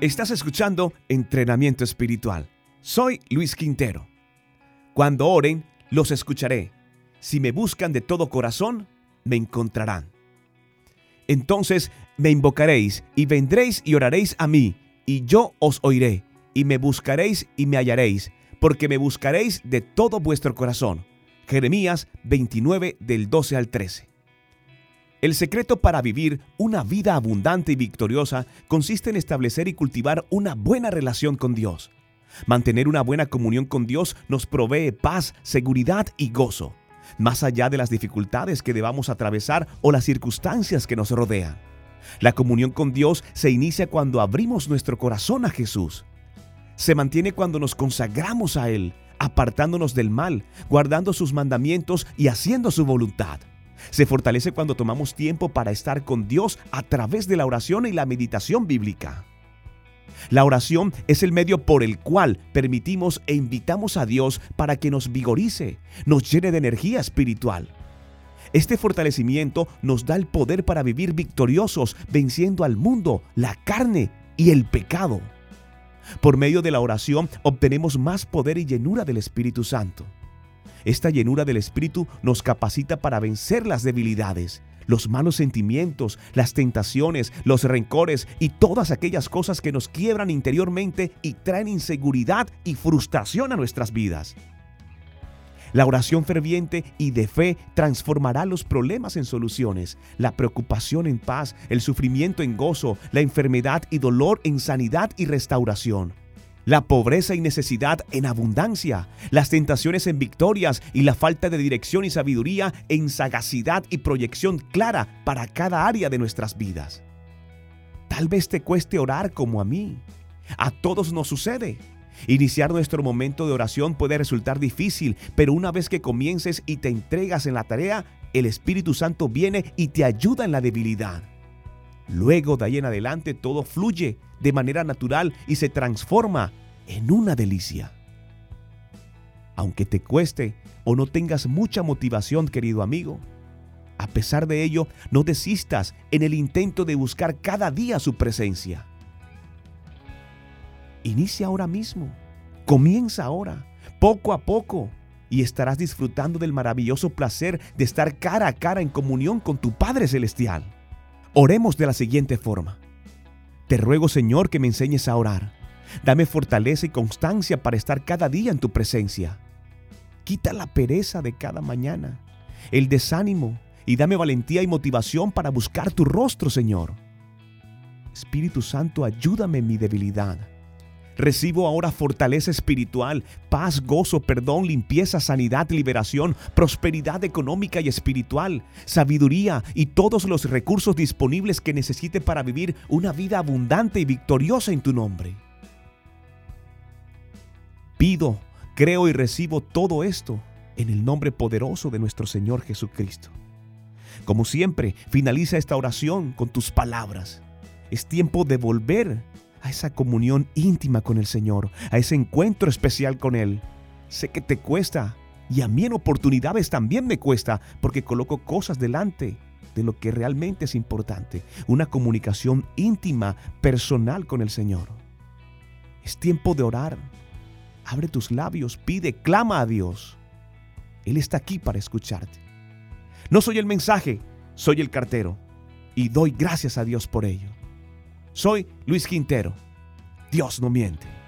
Estás escuchando Entrenamiento Espiritual. Soy Luis Quintero. Cuando oren, los escucharé. Si me buscan de todo corazón, me encontrarán. Entonces me invocaréis y vendréis y oraréis a mí, y yo os oiré, y me buscaréis y me hallaréis, porque me buscaréis de todo vuestro corazón. Jeremías 29 del 12 al 13. El secreto para vivir una vida abundante y victoriosa consiste en establecer y cultivar una buena relación con Dios. Mantener una buena comunión con Dios nos provee paz, seguridad y gozo, más allá de las dificultades que debamos atravesar o las circunstancias que nos rodean. La comunión con Dios se inicia cuando abrimos nuestro corazón a Jesús. Se mantiene cuando nos consagramos a Él, apartándonos del mal, guardando sus mandamientos y haciendo su voluntad. Se fortalece cuando tomamos tiempo para estar con Dios a través de la oración y la meditación bíblica. La oración es el medio por el cual permitimos e invitamos a Dios para que nos vigorice, nos llene de energía espiritual. Este fortalecimiento nos da el poder para vivir victoriosos, venciendo al mundo, la carne y el pecado. Por medio de la oración obtenemos más poder y llenura del Espíritu Santo. Esta llenura del Espíritu nos capacita para vencer las debilidades, los malos sentimientos, las tentaciones, los rencores y todas aquellas cosas que nos quiebran interiormente y traen inseguridad y frustración a nuestras vidas. La oración ferviente y de fe transformará los problemas en soluciones, la preocupación en paz, el sufrimiento en gozo, la enfermedad y dolor en sanidad y restauración la pobreza y necesidad en abundancia, las tentaciones en victorias y la falta de dirección y sabiduría en sagacidad y proyección clara para cada área de nuestras vidas. Tal vez te cueste orar como a mí. A todos nos sucede. Iniciar nuestro momento de oración puede resultar difícil, pero una vez que comiences y te entregas en la tarea, el Espíritu Santo viene y te ayuda en la debilidad. Luego de ahí en adelante todo fluye de manera natural y se transforma en una delicia. Aunque te cueste o no tengas mucha motivación, querido amigo, a pesar de ello, no desistas en el intento de buscar cada día su presencia. Inicia ahora mismo, comienza ahora, poco a poco, y estarás disfrutando del maravilloso placer de estar cara a cara en comunión con tu Padre Celestial. Oremos de la siguiente forma. Te ruego, Señor, que me enseñes a orar. Dame fortaleza y constancia para estar cada día en tu presencia. Quita la pereza de cada mañana, el desánimo y dame valentía y motivación para buscar tu rostro, Señor. Espíritu Santo, ayúdame en mi debilidad. Recibo ahora fortaleza espiritual, paz, gozo, perdón, limpieza, sanidad, liberación, prosperidad económica y espiritual, sabiduría y todos los recursos disponibles que necesite para vivir una vida abundante y victoriosa en tu nombre. Pido, creo y recibo todo esto en el nombre poderoso de nuestro Señor Jesucristo. Como siempre, finaliza esta oración con tus palabras. Es tiempo de volver a esa comunión íntima con el Señor, a ese encuentro especial con Él. Sé que te cuesta y a mí en oportunidades también me cuesta porque coloco cosas delante de lo que realmente es importante, una comunicación íntima, personal con el Señor. Es tiempo de orar. Abre tus labios, pide, clama a Dios. Él está aquí para escucharte. No soy el mensaje, soy el cartero y doy gracias a Dios por ello. Soy Luis Quintero. Dios no miente.